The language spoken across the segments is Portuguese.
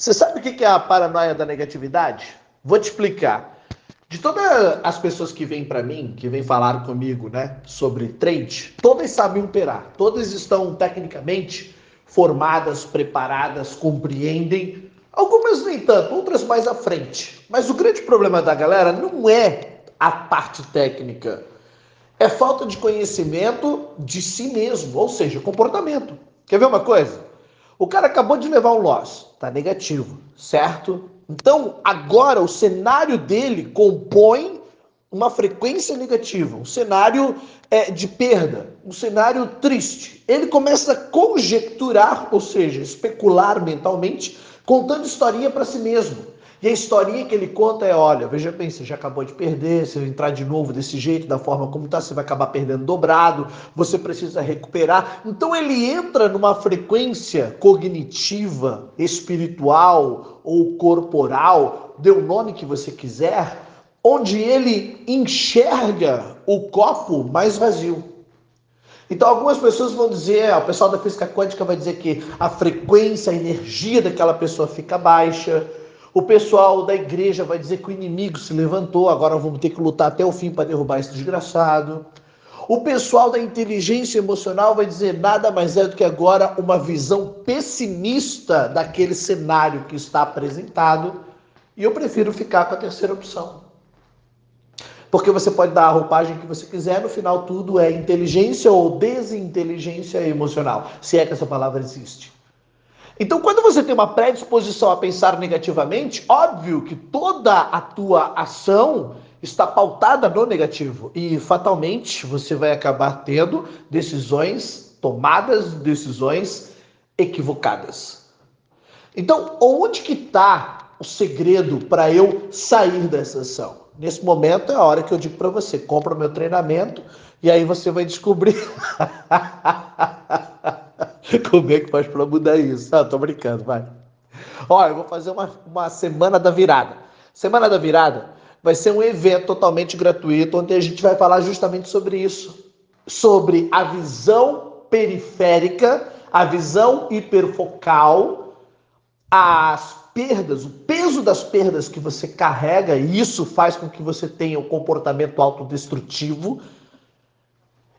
Você sabe o que é a paranoia da negatividade? Vou te explicar. De todas as pessoas que vêm para mim, que vêm falar comigo, né, sobre trade, todas sabem operar, todas estão tecnicamente formadas, preparadas, compreendem. Algumas nem tanto, outras mais à frente. Mas o grande problema da galera não é a parte técnica, é falta de conhecimento de si mesmo, ou seja, comportamento. Quer ver uma coisa? O cara acabou de levar um loss, tá negativo, certo? Então, agora o cenário dele compõe uma frequência negativa, um cenário é, de perda, um cenário triste. Ele começa a conjecturar, ou seja, especular mentalmente, contando historinha para si mesmo. E a historinha que ele conta é: olha, veja bem, você já acabou de perder, se entrar de novo desse jeito, da forma como está, você vai acabar perdendo dobrado, você precisa recuperar. Então ele entra numa frequência cognitiva, espiritual ou corporal, dê o nome que você quiser, onde ele enxerga o copo mais vazio. Então, algumas pessoas vão dizer, o pessoal da física quântica vai dizer que a frequência, a energia daquela pessoa fica baixa, o pessoal da igreja vai dizer que o inimigo se levantou, agora vamos ter que lutar até o fim para derrubar esse desgraçado. O pessoal da inteligência emocional vai dizer nada mais é do que agora uma visão pessimista daquele cenário que está apresentado. E eu prefiro ficar com a terceira opção. Porque você pode dar a roupagem que você quiser, no final tudo é inteligência ou desinteligência emocional, se é que essa palavra existe. Então, quando você tem uma predisposição a pensar negativamente, óbvio que toda a tua ação está pautada no negativo e fatalmente você vai acabar tendo decisões tomadas, decisões equivocadas. Então, onde que está o segredo para eu sair dessa ação? Nesse momento é a hora que eu digo para você, compra o meu treinamento e aí você vai descobrir Como é que faz para mudar isso? Ah, tô brincando, vai. Olha, eu vou fazer uma, uma semana da virada. Semana da virada vai ser um evento totalmente gratuito, onde a gente vai falar justamente sobre isso. Sobre a visão periférica, a visão hiperfocal, as perdas, o peso das perdas que você carrega, e isso faz com que você tenha um comportamento autodestrutivo,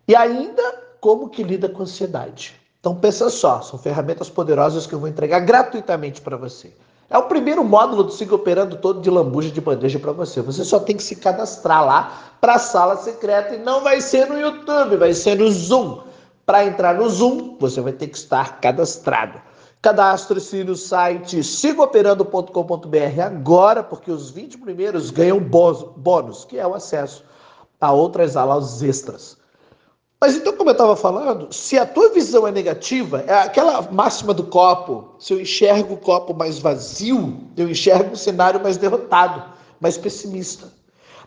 e ainda como que lida com ansiedade. Então pensa só, são ferramentas poderosas que eu vou entregar gratuitamente para você. É o primeiro módulo do Siga Operando todo de lambuja de bandeja para você. Você só tem que se cadastrar lá para a sala secreta e não vai ser no YouTube, vai ser no Zoom. Para entrar no Zoom, você vai ter que estar cadastrado. Cadastre-se no site sigaoperando.com.br agora, porque os 20 primeiros ganham bônus, que é o acesso a outras aulas extras. Mas então, como eu estava falando, se a tua visão é negativa, é aquela máxima do copo. Se eu enxergo o copo mais vazio, eu enxergo um cenário mais derrotado, mais pessimista.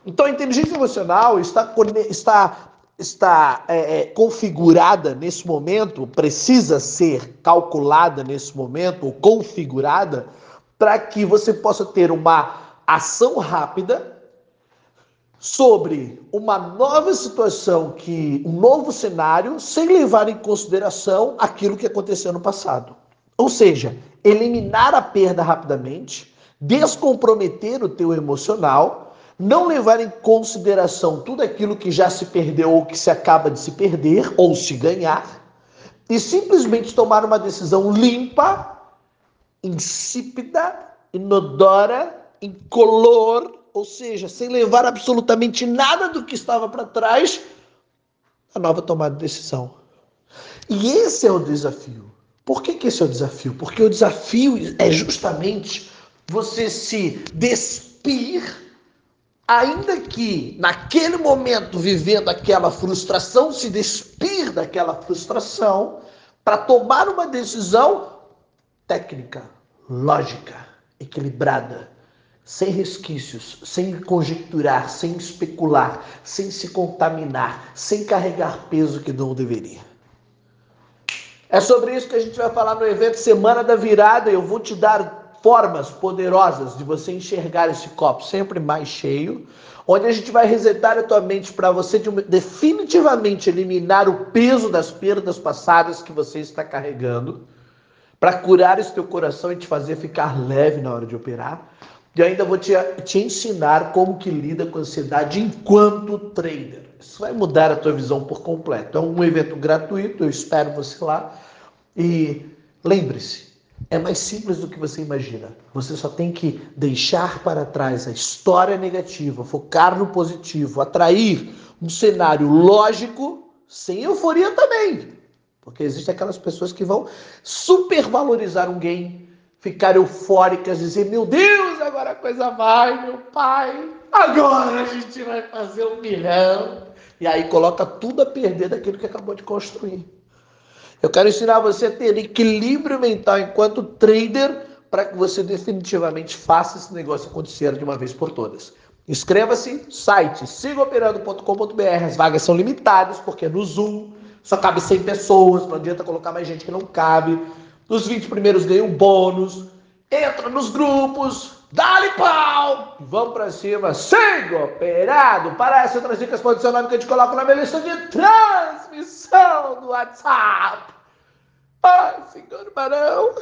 Então, a inteligência emocional está, está, está é, é, configurada nesse momento, precisa ser calculada nesse momento, ou configurada, para que você possa ter uma ação rápida sobre uma nova situação, que um novo cenário, sem levar em consideração aquilo que aconteceu no passado. Ou seja, eliminar a perda rapidamente, descomprometer o teu emocional, não levar em consideração tudo aquilo que já se perdeu ou que se acaba de se perder ou se ganhar, e simplesmente tomar uma decisão limpa, insípida, inodora, incolor, ou seja, sem levar absolutamente nada do que estava para trás, a nova tomada de decisão. E esse é o desafio. Por que, que esse é o desafio? Porque o desafio é justamente você se despir, ainda que naquele momento vivendo aquela frustração, se despir daquela frustração para tomar uma decisão técnica, lógica, equilibrada, sem resquícios, sem conjecturar, sem especular, sem se contaminar, sem carregar peso que não deveria. É sobre isso que a gente vai falar no evento Semana da Virada. Eu vou te dar formas poderosas de você enxergar esse copo sempre mais cheio, onde a gente vai resetar a tua mente para você definitivamente eliminar o peso das perdas passadas que você está carregando para curar esse teu coração e te fazer ficar leve na hora de operar. E ainda vou te, te ensinar como que lida com a ansiedade enquanto trader. Isso vai mudar a tua visão por completo. É um evento gratuito, eu espero você lá. E lembre-se, é mais simples do que você imagina. Você só tem que deixar para trás a história negativa, focar no positivo, atrair um cenário lógico, sem euforia também. Porque existem aquelas pessoas que vão supervalorizar um game, ficar eufóricas, dizer: Meu Deus, agora a coisa vai, meu pai, agora a gente vai fazer um milhão. E aí coloca tudo a perder daquilo que acabou de construir. Eu quero ensinar você a ter equilíbrio mental enquanto trader para que você definitivamente faça esse negócio acontecer de uma vez por todas. Inscreva-se, site sigaoperando.com.br. As vagas são limitadas porque no Zoom só cabe 100 pessoas, não adianta colocar mais gente que não cabe. Os 20 primeiros ganham bônus. Entra nos grupos, dá-lhe pau! Vamos pra cima, siga operado! Para essas outras dicas, nome que a gente coloca na minha lista de transmissão do WhatsApp. Ai, senhor Barão.